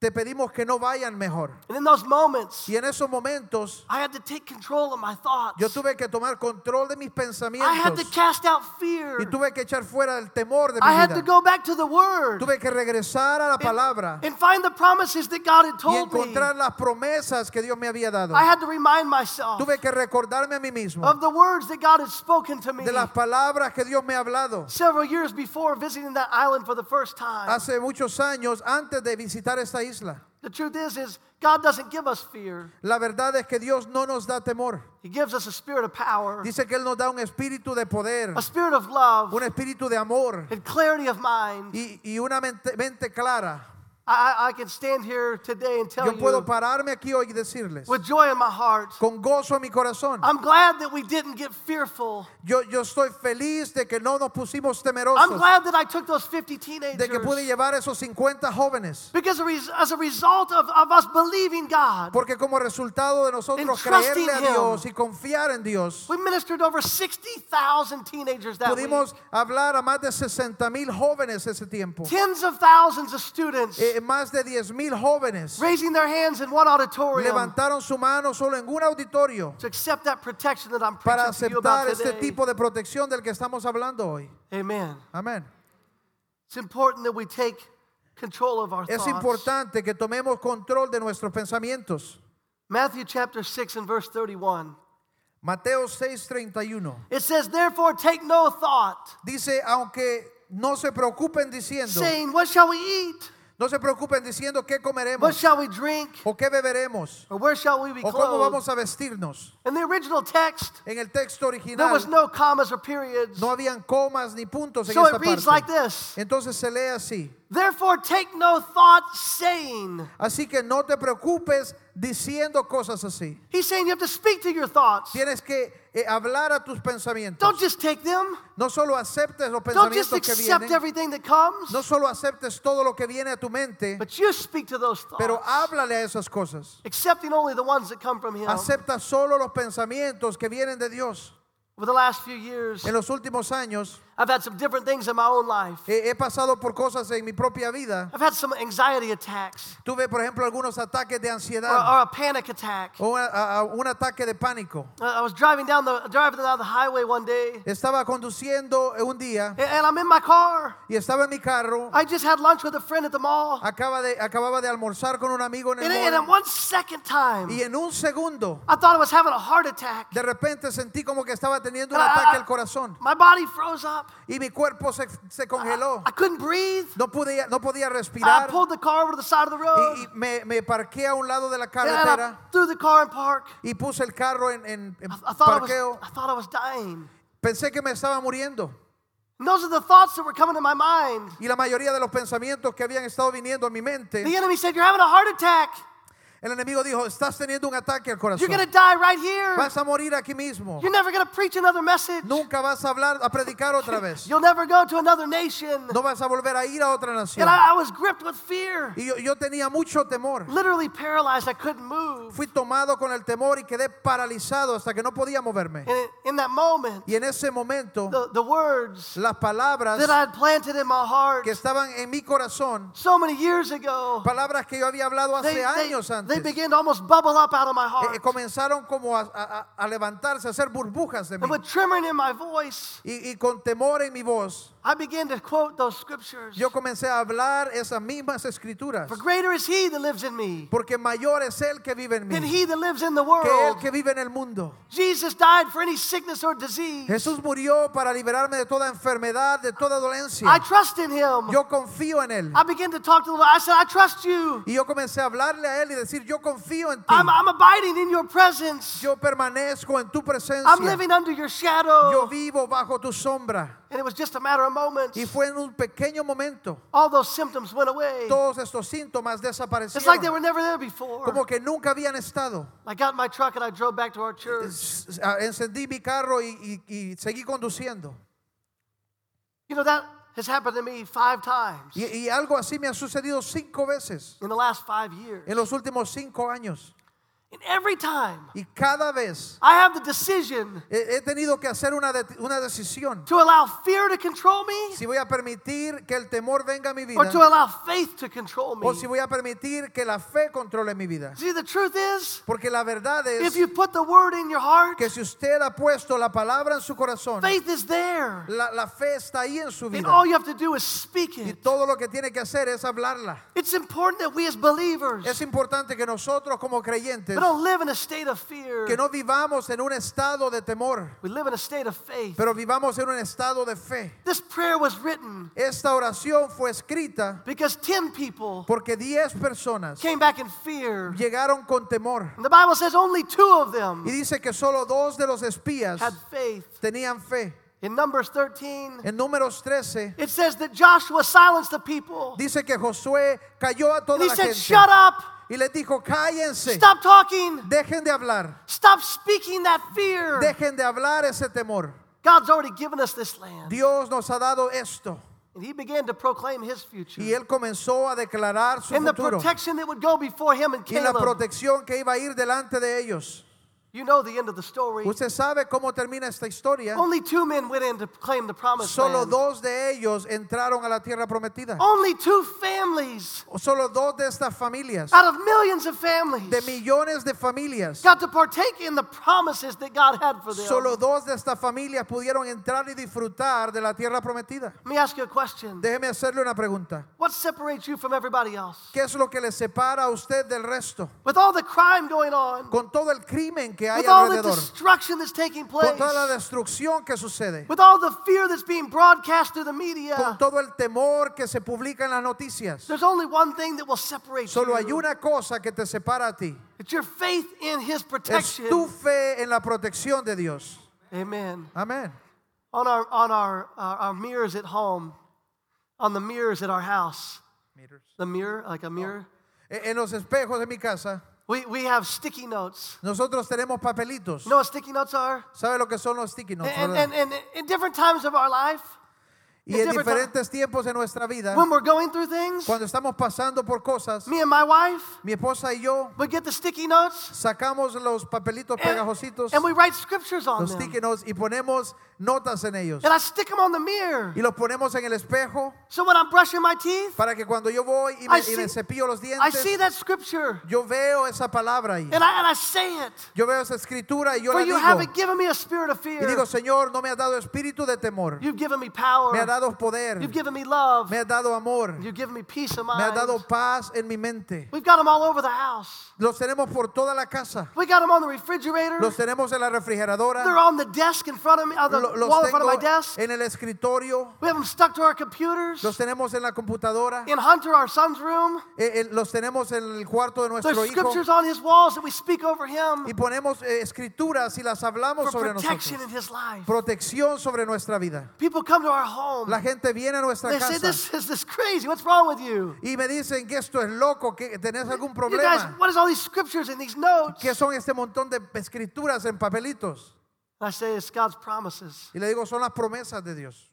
Te pedimos que no vayan mejor. And in those moments, Y en esos momentos I had to take control of my thoughts. yo tuve que tomar control de mis I had to pensamientos cast out fear. y tuve que echar fuera el temor de I mi had to vida. go back to the Word Tuve que regresar a la palabra and find the promises that God had y told me. encontrar las promesas que Dios me había dado. I had to remind myself Tuve que recordarme a mí mismo of the words that God had spoken to me de las palabras que Dios me ha hablado several years before visiting that island for the first time. hace muchos años antes de visitar esta isla. The truth is, is God doesn't give us fear. La verdad es que Dios no nos da temor. He gives us a spirit of power, Dice que Él nos da un espíritu de poder, a spirit of love, un espíritu de amor and clarity of mind. y, y una mente, mente clara. I, I can stand here today and tell Yo puedo you pararme aquí hoy y decirles, with joy in my heart, con gozo en mi corazón, I'm glad that we didn't get fearful. yo, yo estoy feliz de que no nos pusimos I'm temerosos, glad that I took those 50 teenagers. de que pude llevar esos 50 jóvenes. Because as a result of, of us believing God, Porque como resultado de nosotros creerle a. Dios y confiar en Dios, we ministered over 60,000 teenagers that week. pudimos hablar a más de 60 mil jóvenes ese tiempo. Tens of thousands of students Eh, más de 10 mil jóvenes raising their hands in one auditorium levantaron su mano solo en un auditorio to accept that protection that I'm para preaching to you about aceptar este tipo de protección del que estamos hablando hoy. Amen. Amén. It's important that we take control of our Es thoughts. importante que tomemos control de nuestros pensamientos. Matthew chapter 6 and verse 31. Mateo 6:31 It says, Therefore take no thought, dice, aunque no se preocupen diciendo, saying, What shall we eat? No se preocupen diciendo qué What comeremos shall we drink? o qué beberemos Or where shall we be o cómo vamos a vestirnos. In the original text, En el texto there original was no commas or periods. no habían comas ni puntos en esta parte. like this Entonces se lee así. Therefore take no thought, saying. Así que no te preocupes diciendo cosas así. He's saying you have to speak to your thoughts. Tienes que eh, hablar a tus pensamientos. Don't just take them. No solo aceptes los Don't just pensamientos que accept vienen. everything that comes. No solo aceptes todo lo que viene a tu mente, But you speak to those pero thoughts. háblale a esas cosas. Accepting only the ones that come from Him. Acepta solo los pensamientos que vienen de Dios. Over the last few years, En los últimos años I've had some different things in my own life. he, he pasado por cosas en mi propia vida. I've had some anxiety attacks Tuve, por ejemplo, algunos ataques de or, ansiedad or a panic attack. o a- a- un ataque de pánico. I was driving down the driving down the highway one day, Estaba conduciendo un día and, and I'm in my car. y estaba en mi carro. I just had lunch with a friend at the mall, Acaba de, acababa de almorzar con un amigo en el and, and mall. in one second time, Y en un segundo, I thought I was having a heart attack. de repente sentí como que estaba teniendo un And I- ataque I- al corazón. My body froze up. Y mi cuerpo se, se congeló. I couldn't breathe. No podía, no podía I respirar. pulled the car over the side of the road. Y, y me, me parqué a un lado de la I carretera threw the car in park. y puse el carro en, en- en I, I I was, parqueo. I thought I was dying. Pensé que me estaba muriendo. And those are the thoughts that were coming to my mind. Y la mayoría de los pensamientos que habían estado viniendo a mi The mente, enemy said, You're having a heart attack. El enemigo dijo, estás teniendo un ataque al You're corazón. going to die right here. Vas a morir aquí mismo. You're never to preach another message. Nunca vas a hablar, a predicar otra (laughs) vez. You'll never go to another nation. No vas a volver a ir a otra nación. And I, I was gripped with fear, Y yo, yo tenía mucho temor. literally paralyzed. I couldn't move. Fui tomado con el temor y quedé paralizado hasta que no podía moverme. And in, that moment, Y en ese momento, the, the words las palabras that I had planted in my heart que estaban en mi corazón, so many years ago, palabras que yo había hablado hace they, años they antes, began to almost bubble up out of my eh, eh, heart. comenzaron como a, a- a levantarse, a hacer burbujas de mí. And with trembling in my voice, Y, y con temor en mi voz, I began to quote those scriptures. yo comencé a hablar esas mismas escrituras. For greater is he that lives in me Porque mayor es el que vive en than mí he that lives in the que el world. que vive en el mundo. Jesus died for any sickness or disease. Jesús murió para liberarme de toda enfermedad, de toda dolencia. I trust in him. Yo confío en Él. I began to talk to the Lord. I said, I trust you. Y yo comencé a hablarle a Él y decir, yo confío en ti. I'm, I'm abiding in your presence. Yo permanezco en tu presencia. I'm living under your Yo shadow. vivo bajo tu sombra. And it was just a matter of moments. Y fue en un pequeño momento. All those symptoms went away. Todos estos síntomas It's like they were desaparecieron. never there before. Como que nunca habían estado. I got my truck and I drove back to our church. Encendí mi carro y, y- y seguí conduciendo. You know, that has happened to me five times Y, y algo así me ha sucedido cinco veces in the last five years. en los últimos cinco años. And every time Y cada vez I have the decision he, he tenido que hacer una, de- una decisión. to allow fear to control me Si voy a permitir que el temor venga a mi or to allow faith to control me. o si voy a permitir que la fe controle mi vida. See, the truth is, Porque la verdad es if you put the word in your heart, que si usted ha puesto la palabra en su corazón, faith is there. la, la fe está ahí en su And all you have to do is speak Y it. todo lo que tiene que hacer es hablarla. It's important that we as believers Es importante que nosotros como creyentes, we don't live in a state of fear. que no vivamos en un estado de temor, We live in a state of faith. pero vivamos en un estado de fe. This prayer was written Esta oración fue escrita because 10 people porque 10 personas came back in fear. llegaron con temor. And the Bible says only two of them Y dice que solo dos de los espías had faith. tenían fe. In Numbers 13, en números 13, it says that Joshua silenced the people. dice que Josué cayó a And toda he la said, gente Shut up, y les dijo, cállense, stop talking, dejen de hablar, stop speaking that fear. dejen de hablar ese temor. God's already given us this land. Dios nos ha dado esto. And he began to proclaim his future. Y él comenzó a declarar su And the futuro protection that would go before him and y la Caleb. protección que iba a ir delante de ellos. You know the end of the story. Usted sabe cómo termina esta historia. Only two men went in to claim the promised Solo land. dos de ellos entraron a la tierra prometida. Only two families Solo dos de estas familias, out of millions of families de millones de familias, got to partake in the promises that God had for them. solo dos de estas familias pudieron entrar y disfrutar de la tierra prometida. Let me ask you a question. Déjeme hacerle una pregunta. What separates you from everybody else? ¿Qué es lo que le separa a usted del resto? With all the crime going on, Con todo el crimen que hay with all the alrededor, destruction that's taking place, con toda la destrucción que sucede, with all the fear that's being broadcast through the media, con todo el temor que se publica en las noticias. there's only one thing that will separate Solo hay you. una cosa que te separa a ti. It's your faith in His Es protection. tu fe en la protección de Dios. Amen. Amén. On our on our uh, our mirrors at home, on the mirrors at our house, the mirror like a mirror, En los espejos de mi casa, we we have sticky notes. nosotros tenemos papelitos. You know what sticky notes are? ¿Sabe lo que son los sticky notes? And, and, and in different times of our life, y en diferentes tiempos de nuestra vida, when we're going through things, cuando estamos pasando por cosas, me and my wife, mi esposa y yo we get the sticky notes sacamos los papelitos pegajositos, and we write scriptures on los them. sticky notes, y ponemos notas en ellos. And I stick them on the mirror. Y los ponemos en el espejo So when I'm brushing my teeth, para que cuando yo voy y I me, y me see- cepillo los I see dientes, that scripture yo veo esa palabra ahí. and I, and I say it. Yo veo esa escritura y yo For la you digo. haven't given me a spirit of Y fear. digo, Señor, no me has dado espíritu de temor. You've given me power. Me has dado poder. You've given me love. Me has dado amor. You've given me peace of Me has mind. dado paz en mi mente. We've got them all over the house. Los tenemos por toda la casa. We got them on the refrigerator. Los tenemos en la They're refrigeradora. on the desk in front of me, on the Lo- Los wall in front of my desk. en el escritorio. We have them stuck to our computers. Los tenemos en la computadora. In Hunter, our son's room, Eh, eh, Los tenemos en el cuarto de nuestro there's hijo. scriptures on his walls that we speak over him Y ponemos eh, escrituras y las hablamos for sobre protection nosotros. in his life. Protección sobre nuestra vida. People come to our home. La gente viene a nuestra They say, casa this is this crazy. What's wrong with you? y me dicen que esto es loco, que tenés algún You guys, problema. what is all these scriptures and these notes? ¿Qué son este montón de escrituras en papelitos? I say it's God's promises. Y le digo, son las promesas de Dios.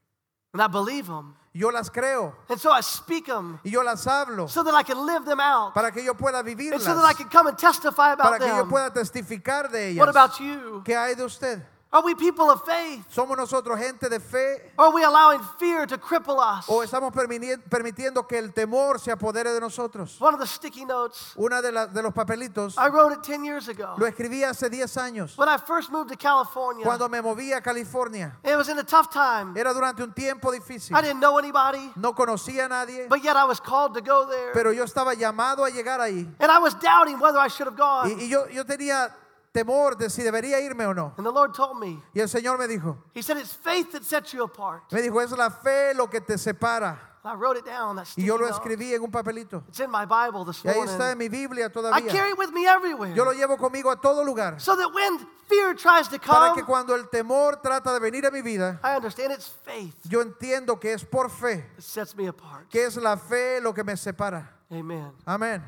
And I believe them. Yo las creo And so I speak them y yo las hablo so that I can live them out. para que yo pueda And vivirlas, so that I can come and testify para about que yo them. pueda testificar de What ellas. about you? ¿Qué hay de usted? Are we people of faith? ¿Somos nosotros gente de fe are we allowing fear to cripple us? o estamos permitiendo que el temor se apodere de nosotros? One of the sticky notes, Una de, la- de los papelitos I wrote it 10 years ago. lo escribí hace 10 años When I first moved to California, cuando me moví a California. it was in a tough time. Era durante un tiempo difícil. I didn't know anybody, No conocía a nadie, but yet I was called to go there. pero yo estaba llamado a llegar ahí. And I was doubting whether I should have gone. Y, y yo, yo tenía temor de si debería irme o no. And the Lord told me, Y el Señor me dijo, He said, It's faith that sets you apart. me dijo, es la fe lo que te separa. I wrote it down. That Y yo lo escribí en un papelito. It's in my Bible this Y ahí está en mi Biblia I todavía. carry it with me everywhere. Yo lo llevo conmigo a todo lugar. So that when fear tries to Para que come, cuando el temor trata de venir a mi vida, I understand it's faith yo entiendo que es por fe, that sets me apart. que es la fe lo que me separa. Amen. Amén.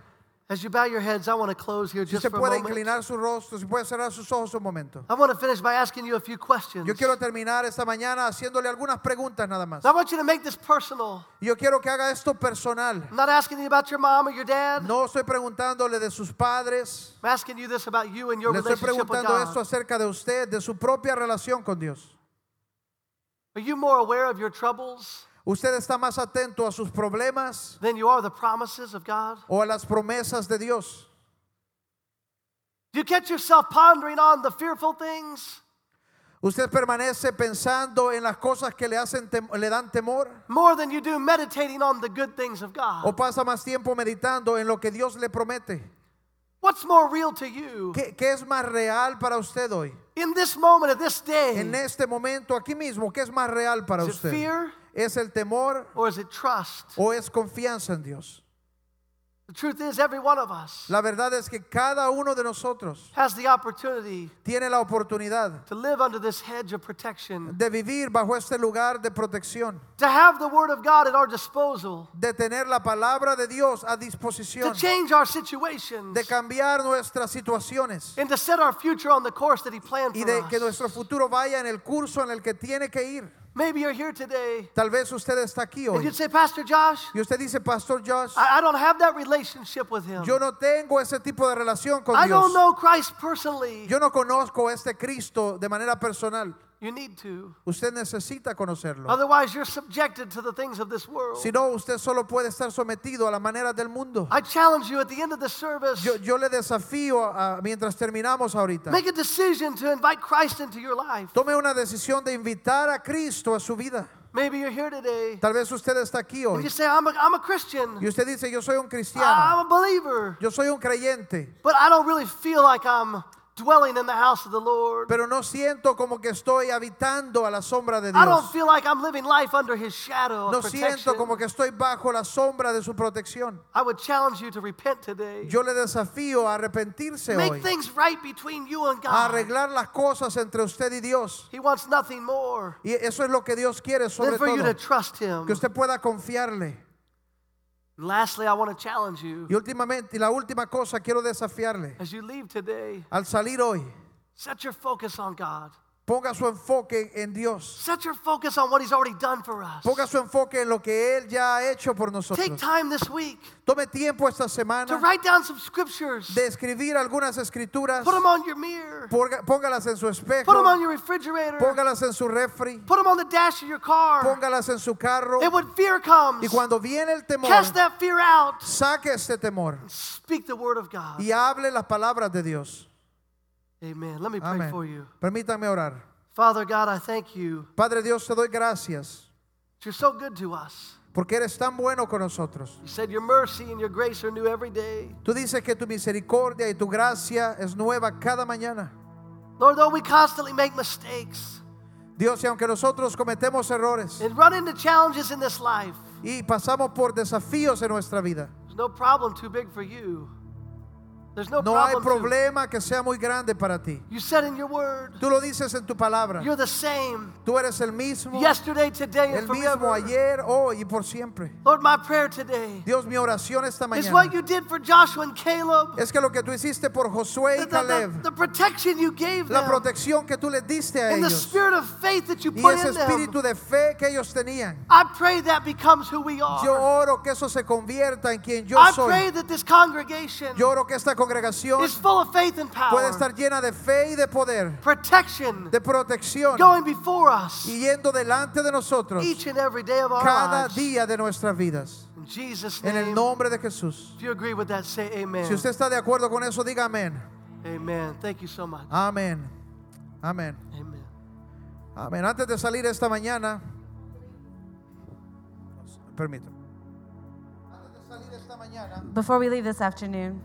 As you bow your heads, I want to close here Si just se for a puede moment. inclinar su rostro, si puede cerrar sus ojos un momento. I want to finish by asking you a few questions. Yo quiero terminar esta mañana haciéndole algunas preguntas nada más. I want you to make this personal. Yo quiero que haga esto personal. I'm not asking you about your mom or your dad. No estoy preguntándole de sus padres. I'm asking you this about you and your Le estoy relationship with preguntando esto God. acerca de usted, de su propia relación con Dios. Are you more aware of your troubles ¿Usted está más atento a sus problemas than you are the promises of God? o a las promesas de Dios? Do you catch yourself pondering on the fearful things ¿Usted permanece pensando en las cosas que le, hacen le dan temor? more than you do meditating on the good things of ¿O God? pasa más tiempo meditando en lo que Dios le promete? What's more real to you ¿Qué, qué es más real para usted hoy? in this moment of this day? En este momento, aquí mismo, ¿qué es más real para usted? fear ¿Es el temor or is it trust? o es confianza en Dios? The truth is, every one of us La verdad es que cada uno de nosotros has the opportunity tiene la oportunidad to live under this hedge of protection, de vivir bajo este lugar de protección, to have the Word of God at our disposal, de tener la palabra de Dios a to disposición, change our situations, de cambiar nuestras situaciones and to set our future on the course that He planned y for de us. que nuestro futuro vaya en el curso en el que tiene que ir. Maybe you're here today Tal vez usted está aquí and you'd say, Pastor Josh, y usted dice, Pastor Josh, I, I don't have that relationship with Him. yo no tengo ese tipo de relación con I don't know Christ personally. Yo no conozco a este Cristo de manera personal. You need to. Usted necesita conocerlo. Otherwise, you're subjected to the things of this world. Si no, usted solo puede estar sometido a la manera del mundo. I challenge you at the end of the service, Yo, yo le desafío a- mientras terminamos ahorita. make a decision to invite Christ into your life. Tome una decisión de invitar a Cristo a su vida. Maybe you're here today Tal vez usted está aquí and hoy you say, I'm a, I'm a Christian, y usted dice, yo soy un cristiano, I'm a believer, yo soy un creyente, but I don't really feel like I'm dwelling in the house of the Lord. pero no siento como que estoy habitando a la sombra de I don't Dios. feel like I'm living life under His shadow No of protection. siento como que estoy bajo la sombra de su protección. I would challenge you to repent today. Yo le desafío a arrepentirse Make hoy, things right between you and a God. arreglar las cosas entre usted y Dios. He wants nothing more Y eso es lo que Dios quiere than sobre for you to todo, trust Him. que usted pueda confiarle. Lastly, I want to challenge you Y últimamente, y la última cosa quiero desafiarle. as you leave today, Al salir hoy, set your focus on God. Ponga su enfoque en Dios. Set your focus on what He's already done for us. Ponga su enfoque en lo que Él ya ha hecho por Take nosotros. time this week Tome tiempo esta to semana write down some scriptures. de escribir algunas escrituras. Put them on your mirror. Ponga- Póngalas en su Put them espejo. on your refrigerator. Póngalas en su refri. Put them on the dash of your car. Póngalas en su carro. And when fear comes, Y cuando viene el temor, cast that fear out. saque este temor Speak the word of God. y hable las palabras de Dios. Amen. Let me pray Amén. for you. Permítanme orar. Father God, I thank you. Padre Dios, te doy gracias You're so good to us. porque eres tan bueno con nosotros. You said your mercy and your grace are new every day. Tú dices que tu misericordia y tu gracia es nueva cada mañana. Lord, though we constantly make mistakes Dios, y aunque nosotros cometemos errores and run into challenges in this life, y pasamos por desafíos en nuestra vida, there's no problem too big for you. There's no, no hay problema que sea muy grande para ti. you said in your word, Tú lo dices en tu palabra. you're the same Tú eres el mismo, yesterday, today, and el mismo forever. ayer, hoy y por siempre. Lord, my prayer today Dios, mi oración esta is what mañana you did for Joshua and Caleb. es que lo que tú hiciste por Josué The, y the- the- Caleb, the protection you gave la protección que tú les diste a and the ellos spirit of faith that you y put ese in them. espíritu de fe que ellos tenían. I pray that becomes who we are. Yo oro que eso se convierta en quien yo I soy. pray that this congregation Yo oro que esta congregación is full of faith and power, puede estar llena de fe y de poder, protection de protección going before us y yendo delante de nosotros each and every day of our cada lives. día de nuestras vidas. In Jesus' En el nombre de Jesús. if you agree with that, say amen. Si usted está de acuerdo con eso, diga amén. Amen. Thank you so much. Amén. Amén. Amen. Amén. Antes de salir esta mañana, permítame. Antes de salir esta mañana, Before we leave this afternoon,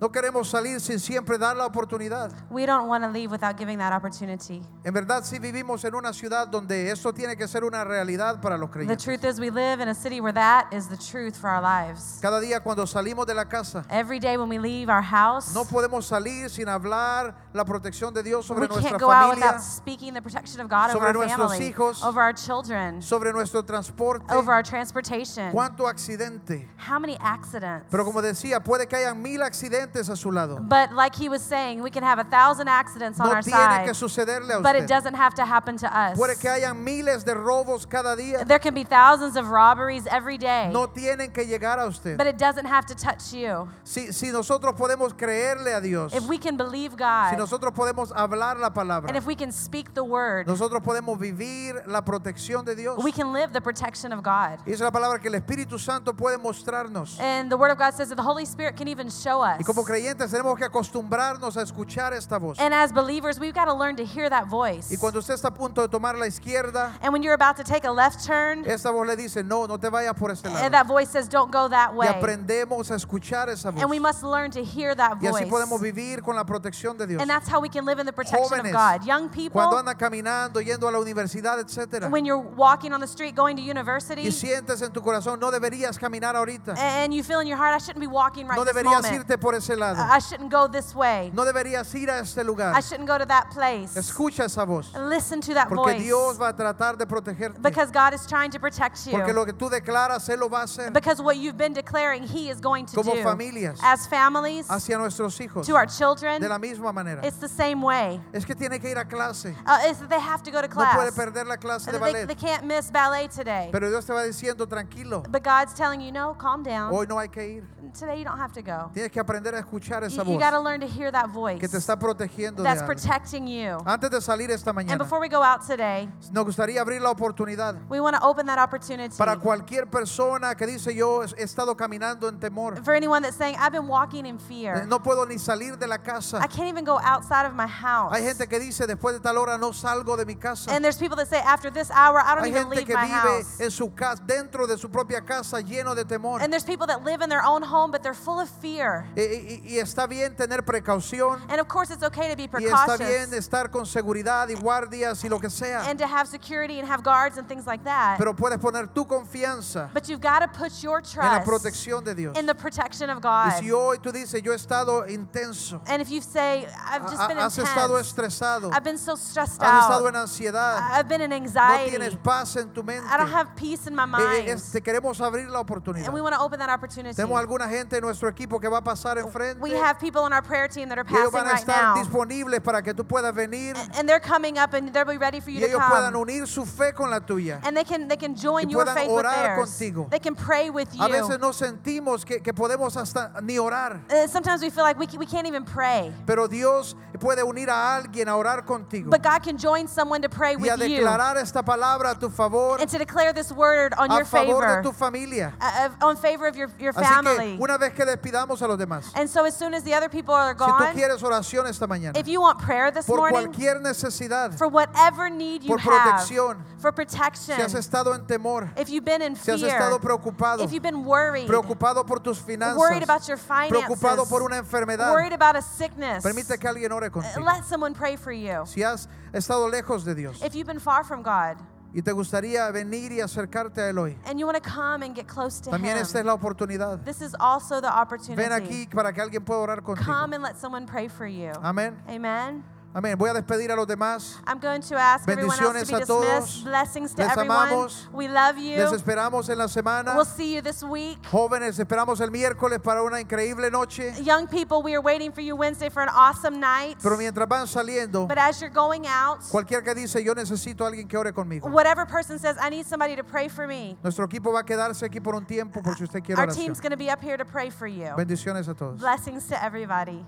no queremos salir sin siempre dar la oportunidad. we don't want to leave without giving that opportunity. En verdad, si vivimos en una ciudad donde eso tiene que ser una realidad para los The creyentes. truth is, we live in a city where that is the truth for our lives. Cada día cuando salimos de la casa, Every day when we leave our house, no podemos salir sin hablar la protección de Dios sobre we nuestra can't go out familia, without speaking the protection of God over our nuestros family, hijos, over our children, sobre nuestro transporte. over our transportation. Cuánto accidente. How many accidents? Pero como decía, puede que hayan mil accidentes a su lado. But like he was saying, we can have a thousand accidents on No our tiene que side, sucederle a but it usted. doesn't have to happen to us. Puede que hayan miles de robos cada día. There can be thousands of robberies every day, No tienen que llegar a usted. but it doesn't have to touch you. Si, si nosotros podemos creerle a Dios, If we can believe si God, nosotros podemos hablar la palabra, and if we can speak the word, nosotros podemos vivir la protección de Dios. we can live the protection of God. Y es la palabra que el Espíritu Santo puede mostrarnos. And the word of God says that the Holy Spirit can even show us Y como como creyentes tenemos que acostumbrarnos a escuchar esta voz. And as believers, we've got to learn to hear that voice. Y cuando usted está a punto de tomar la izquierda, And when you're about to take a left turn, esta voz le dice, no, no te vayas por este and lado. that voice says, don't go that Y way. aprendemos a escuchar esa voz. And we must learn to hear that Y así podemos voice. vivir con la protección de Dios. And that's how we can live in the protection of Jóvenes, God. Young people, Cuando anda caminando, yendo a la universidad, etcétera, when you're walking on the street going to y university, sientes en tu corazón, no deberías caminar ahorita. and you feel in your heart, I shouldn't be walking right No this deberías moment. irte por ese lado. I shouldn't go this way. No deberías ir a este lugar. I shouldn't go to that place. Escucha esa voz. Listen to that Porque voice. Dios va a tratar de protegerte. Because God is trying to protect you. Porque lo que tú declaras, Él lo va a hacer Because what you've been declaring, He is going to Como do. familias. As families, hacia nuestros hijos to our children, de la misma manera. it's the same way. Es que tiene que ir a clase. Uh, it's that they have to go to class. No puede perder la clase de they, ballet. they can't miss ballet today. Pero Dios te va diciendo, tranquilo, But God's telling you, no, calm down. hoy no hay que ir. Today you don't have to go. Tienes que aprender a escuchar esa You, you voz got to learn to hear that voice que te está protegiendo de that's algo. protecting you. Antes de salir esta And mañana, before we go out today, nos gustaría abrir la oportunidad we want to open that opportunity para cualquier persona que dice yo he estado caminando en temor. for anyone that's saying, I've been walking in Eh, fear. No puedo ni salir de la casa. I can't even go outside of my house. Hay gente que dice después de tal hora no salgo de mi casa. And there's people that say, after this hour, I don't Hay even gente leave que my vive house. en su casa, dentro de su propia casa, lleno de temor. And there's people that live in their own home, but they're full of fear. Y, y- y está bien tener precaución. And of course, it's okay to be Y está bien precautious estar con seguridad y guardias y lo que sea. and to have security and have guards and things like that. Pero puedes poner tu confianza But you've got to put your en la trust protección de Dios. in the protection of Y God. si hoy tú dices, yo he estado intenso, And if you say, I've just been has estado intense, estresado, I've been so stressed has estado out, en ansiedad, I've been in no anxiety, tienes paz en tu mente, I don't have peace in my eh, mind, eh, es- te queremos abrir la oportunidad. and we want to open that opportunity. Tenemos alguna gente en nuestro equipo que va a pasar We have people on our prayer team that are ellos passing van a right estar now. disponibles para que tú puedas venir And they're coming up and they'll be ready for you y to ellos puedan come. unir su fe con la tuya. And they can they can join Y your faith with orar theirs. contigo. They can pray with you. A veces no sentimos que, que podemos hasta ni orar, Uh, Sometimes we feel like we, we can't even pray. pero Dios puede unir a alguien a orar contigo But God can join someone to pray y a with you declarar esta palabra a tu favor, and to declare this word on a your favor favor, de tu familia. uh, on favor of your, your Así family. que una vez que despidamos a los demás, And so as soon as the other people are si tú gone, quieres oración esta mañana, if you want prayer this por morning, cualquier necesidad, for whatever need you por have, protección, for si protection, has estado en temor, if you've been in si has fear, estado preocupado, if you've been worried, preocupado por tus worried about your preocupado finances, por una enfermedad, worried about a sickness, permite que alguien ore uh, contigo. let someone pray for you. Si has estado lejos de Dios If you've been far from God y te gustaría venir y acercarte a Él hoy, and you want to come and get close to también Him, esta es la oportunidad. this is also the opportunity. Ven aquí para que alguien pueda orar contigo. Come and let someone pray for you. Amén. Amen. Amén. Voy a despedir a los demás. I'm going to ask everyone else to Bendiciones be a todos. Blessings to Les everyone. amamos. We love you. Les esperamos en la semana. We'll see you this week. Jóvenes, esperamos el miércoles para una increíble noche. Young people, we are waiting for you Wednesday for an awesome night. Pero mientras van saliendo, But as you're going out, cualquier que dice yo necesito a alguien que ore conmigo. whatever person says, I need somebody to pray for me, Nuestro equipo va a quedarse aquí por un tiempo por si usted quiere our oración. team's going to be up here to pray for you. Bendiciones a todos. Blessings to everybody.